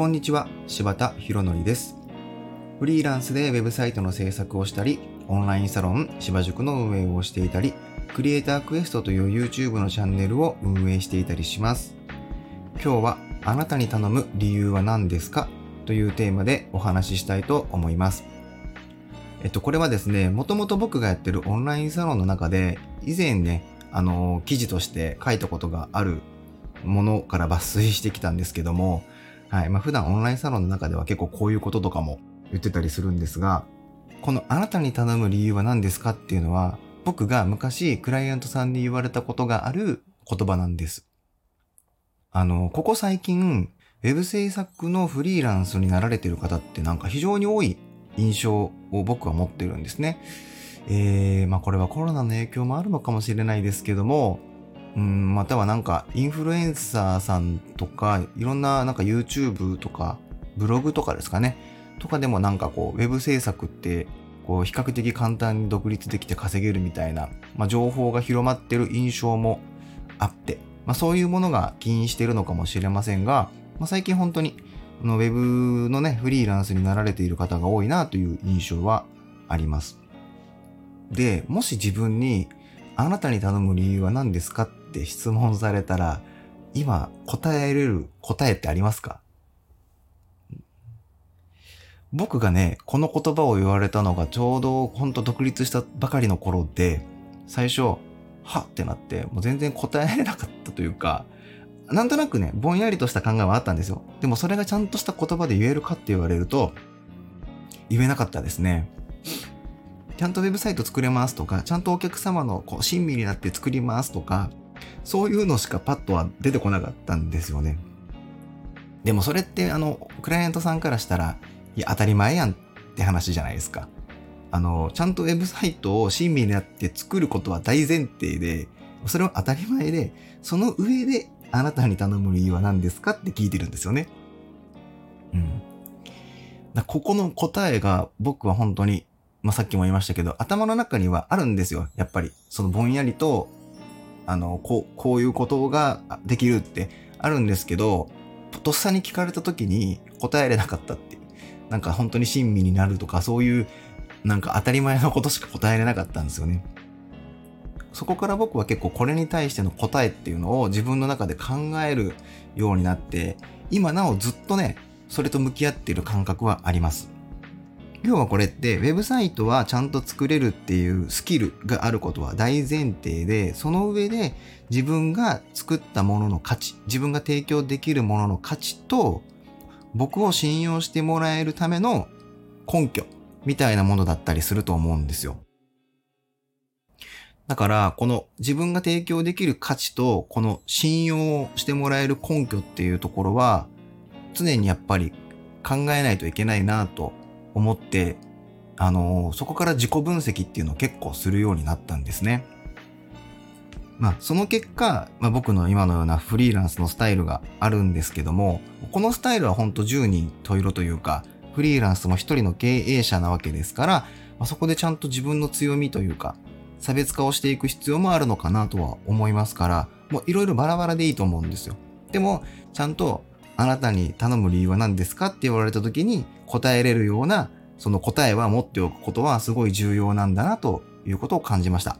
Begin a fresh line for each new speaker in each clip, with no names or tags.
こんにちは、柴田博則です。フリーランスでウェブサイトの制作をしたり、オンラインサロン芝塾の運営をしていたり、クリエイタークエストという YouTube のチャンネルを運営していたりします。今日はあなたに頼む理由は何ですか？というテーマでお話ししたいと思います。えっと、これはですね、もともと僕がやってるオンラインサロンの中で、以前ね、あの、記事として書いたことがあるものから抜粋してきたんですけども、はい。まあ、普段オンラインサロンの中では結構こういうこととかも言ってたりするんですが、このあなたに頼む理由は何ですかっていうのは、僕が昔クライアントさんに言われたことがある言葉なんです。あの、ここ最近、ウェブ制作のフリーランスになられてる方ってなんか非常に多い印象を僕は持ってるんですね。えー、まあこれはコロナの影響もあるのかもしれないですけども、うん、またはなんかインフルエンサーさんとか、いろんななんか YouTube とか、ブログとかですかね。とかでもなんかこう、ウェブ制作って、こう、比較的簡単に独立できて稼げるみたいな、まあ情報が広まってる印象もあって、まあそういうものが起因しているのかもしれませんが、まあ最近本当に、このウェブのね、フリーランスになられている方が多いなという印象はあります。で、もし自分に、あなたに頼む理由は何ですかって質問されたら、今答えれる答えってありますか？僕がね、この言葉を言われたのがちょうどほんと独立したばかりの頃で、最初、はってなって、もう全然答えられなかったというか、なんとなくね、ぼんやりとした考えはあったんですよ。でもそれがちゃんとした言葉で言えるかって言われると、言えなかったですね。ちゃんとウェブサイト作れますとか、ちゃんとお客様のこう親身になって作りますとか、そういうのしかパッとは出てこなかったんですよね。でもそれってあの、クライアントさんからしたら、いや、当たり前やんって話じゃないですか。あの、ちゃんとウェブサイトを親身になって作ることは大前提で、それは当たり前で、その上であなたに頼む理由は何ですかって聞いてるんですよね。うん。だここの答えが僕は本当にまあ、さっきも言いましたけど、頭の中にはあるんですよ。やっぱり。そのぼんやりと、あの、こう、こういうことができるってあるんですけど、とっさに聞かれた時に答えれなかったっていう。なんか本当に親身になるとか、そういう、なんか当たり前のことしか答えれなかったんですよね。そこから僕は結構これに対しての答えっていうのを自分の中で考えるようになって、今なおずっとね、それと向き合っている感覚はあります。要はこれって、ウェブサイトはちゃんと作れるっていうスキルがあることは大前提で、その上で自分が作ったものの価値、自分が提供できるものの価値と、僕を信用してもらえるための根拠みたいなものだったりすると思うんですよ。だから、この自分が提供できる価値と、この信用してもらえる根拠っていうところは、常にやっぱり考えないといけないなと思って、あのーそこから自己分析っていうのを結構するようになったんですね。まあ、その結果、まあ、僕の今のようなフリーランスのスタイルがあるんですけども、このスタイルは本当10人十色というか、フリーランスも一人の経営者なわけですから、まあ、そこでちゃんと自分の強みというか、差別化をしていく必要もあるのかなとは思いますから、もういろいろバラバラでいいと思うんですよ。でも、ちゃんとあなたに頼む理由は何ですかって言われた時に答えれるようなその答えは持っておくことはすごい重要なんだなということを感じました。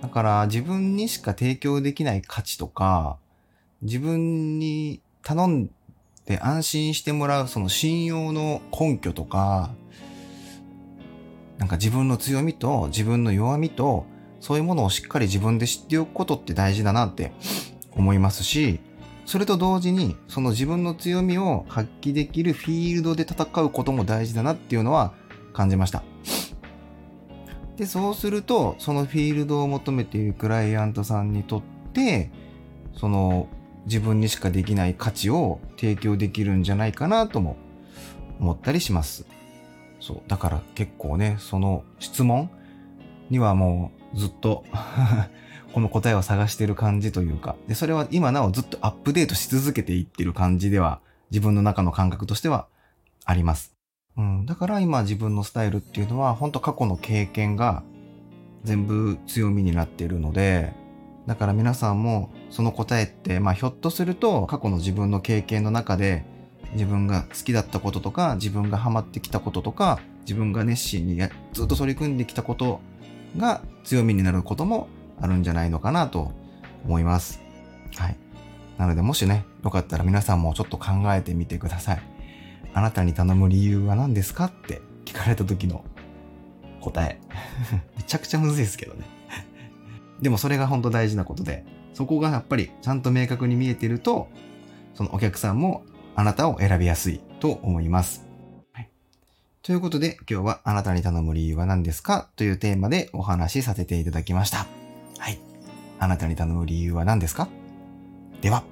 だから自分にしか提供できない価値とか自分に頼んで安心してもらうその信用の根拠とかなんか自分の強みと自分の弱みとそういうものをしっかり自分で知っておくことって大事だなって思いますしそれと同時に、その自分の強みを発揮できるフィールドで戦うことも大事だなっていうのは感じました。で、そうすると、そのフィールドを求めているクライアントさんにとって、その自分にしかできない価値を提供できるんじゃないかなとも思ったりします。そう。だから結構ね、その質問にはもうずっとこの答えを探してる感じというか、で、それは今なおずっとアップデートし続けていってる感じでは、自分の中の感覚としてはあります。うん。だから今自分のスタイルっていうのは、本当過去の経験が全部強みになっているので、だから皆さんもその答えって、まあひょっとすると過去の自分の経験の中で、自分が好きだったこととか、自分がハマってきたこととか、自分が熱心にずっと取り組んできたことが強みになることもあるんじゃないのかなと思います。はい。なのでもしね、よかったら皆さんもちょっと考えてみてください。あなたに頼む理由は何ですかって聞かれた時の答え。めちゃくちゃむずいですけどね。でもそれが本当大事なことで、そこがやっぱりちゃんと明確に見えてると、そのお客さんもあなたを選びやすいと思います。はい、ということで今日はあなたに頼む理由は何ですかというテーマでお話しさせていただきました。あなたに頼む理由は何ですか？では。